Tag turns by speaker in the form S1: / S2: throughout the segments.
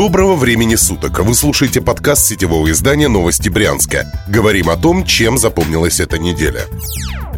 S1: Доброго времени суток! Вы слушаете подкаст сетевого издания «Новости Брянска». Говорим о том, чем запомнилась эта неделя.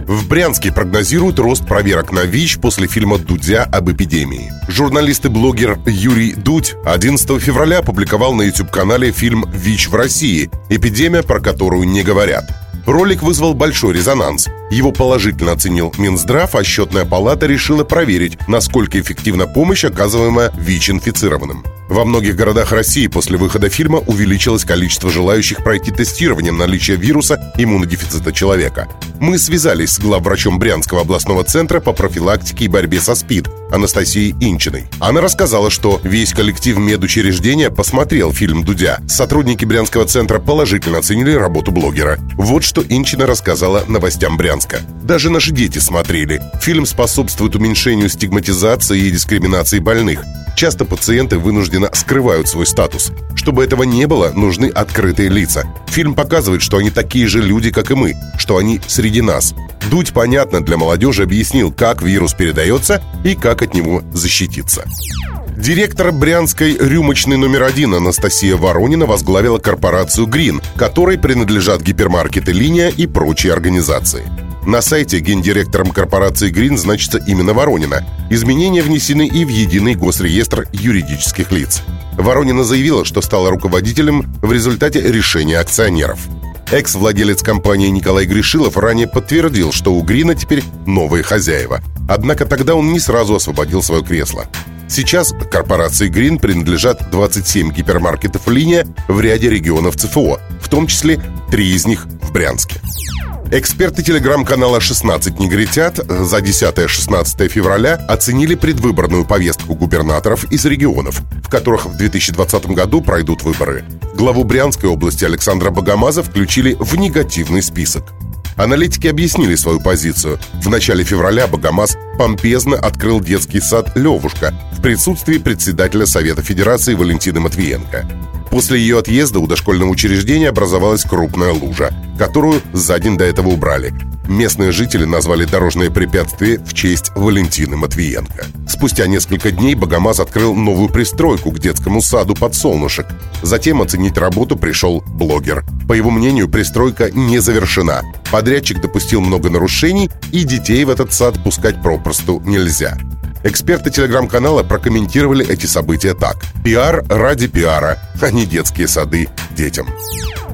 S1: В Брянске прогнозируют рост проверок на ВИЧ после фильма «Дудя об эпидемии». Журналист и блогер Юрий Дудь 11 февраля опубликовал на YouTube-канале фильм «ВИЧ в России. Эпидемия, про которую не говорят». Ролик вызвал большой резонанс. Его положительно оценил Минздрав, а счетная палата решила проверить, насколько эффективна помощь, оказываемая ВИЧ-инфицированным. Во многих городах России после выхода фильма увеличилось количество желающих пройти тестирование наличия вируса иммунодефицита человека. Мы связались с главврачом Брянского областного центра по профилактике и борьбе со СПИД Анастасией Инчиной. Она рассказала, что весь коллектив медучреждения посмотрел фильм «Дудя». Сотрудники Брянского центра положительно оценили работу блогера. Вот что Инчина рассказала новостям Брянска. Даже наши дети смотрели. Фильм способствует уменьшению стигматизации и дискриминации больных. Часто пациенты вынужденно скрывают свой статус. Чтобы этого не было, нужны открытые лица. Фильм показывает, что они такие же люди, как и мы, что они среди нас. Дудь понятно для молодежи объяснил, как вирус передается и как от него защититься. Директор брянской рюмочной номер один Анастасия Воронина возглавила корпорацию «Грин», которой принадлежат гипермаркеты «Линия» и прочие организации. На сайте гендиректором корпорации «Грин» значится именно Воронина. Изменения внесены и в единый госреестр юридических лиц. Воронина заявила, что стала руководителем в результате решения акционеров. Экс-владелец компании Николай Гришилов ранее подтвердил, что у Грина теперь новые хозяева. Однако тогда он не сразу освободил свое кресло. Сейчас корпорации Green принадлежат 27 гипермаркетов «Линия» в ряде регионов ЦФО, в том числе три из них в Брянске. Эксперты телеграм-канала «16 негритят» за 10-16 февраля оценили предвыборную повестку губернаторов из регионов, в которых в 2020 году пройдут выборы. Главу Брянской области Александра Богомаза включили в негативный список. Аналитики объяснили свою позицию. В начале февраля Богомаз помпезно открыл детский сад «Левушка» в присутствии председателя Совета Федерации Валентины Матвиенко. После ее отъезда у дошкольного учреждения образовалась крупная лужа, которую за день до этого убрали. Местные жители назвали дорожное препятствие в честь Валентины Матвиенко. Спустя несколько дней Богомаз открыл новую пристройку к детскому саду «Подсолнушек». Затем оценить работу пришел блогер. По его мнению, пристройка не завершена. Подрядчик допустил много нарушений, и детей в этот сад пускать попросту нельзя. Эксперты телеграм-канала прокомментировали эти события так. Пиар ради пиара, а не детские сады детям.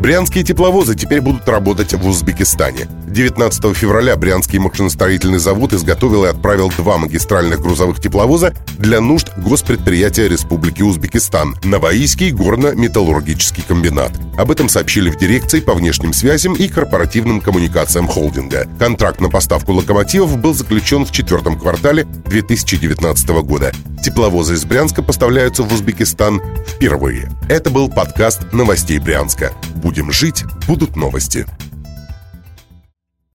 S1: Брянские тепловозы теперь будут работать в Узбекистане. 19 февраля Брянский машиностроительный завод изготовил и отправил два магистральных грузовых тепловоза для нужд госпредприятия Республики Узбекистан – Новоийский горно-металлургический комбинат. Об этом сообщили в дирекции по внешним связям и корпоративным коммуникациям холдинга. Контракт на поставку локомотивов был заключен в четвертом квартале 2019 года. Тепловозы из Брянска поставляются в Узбекистан впервые. Это был подкаст новостей Брянска. Будем жить, будут новости.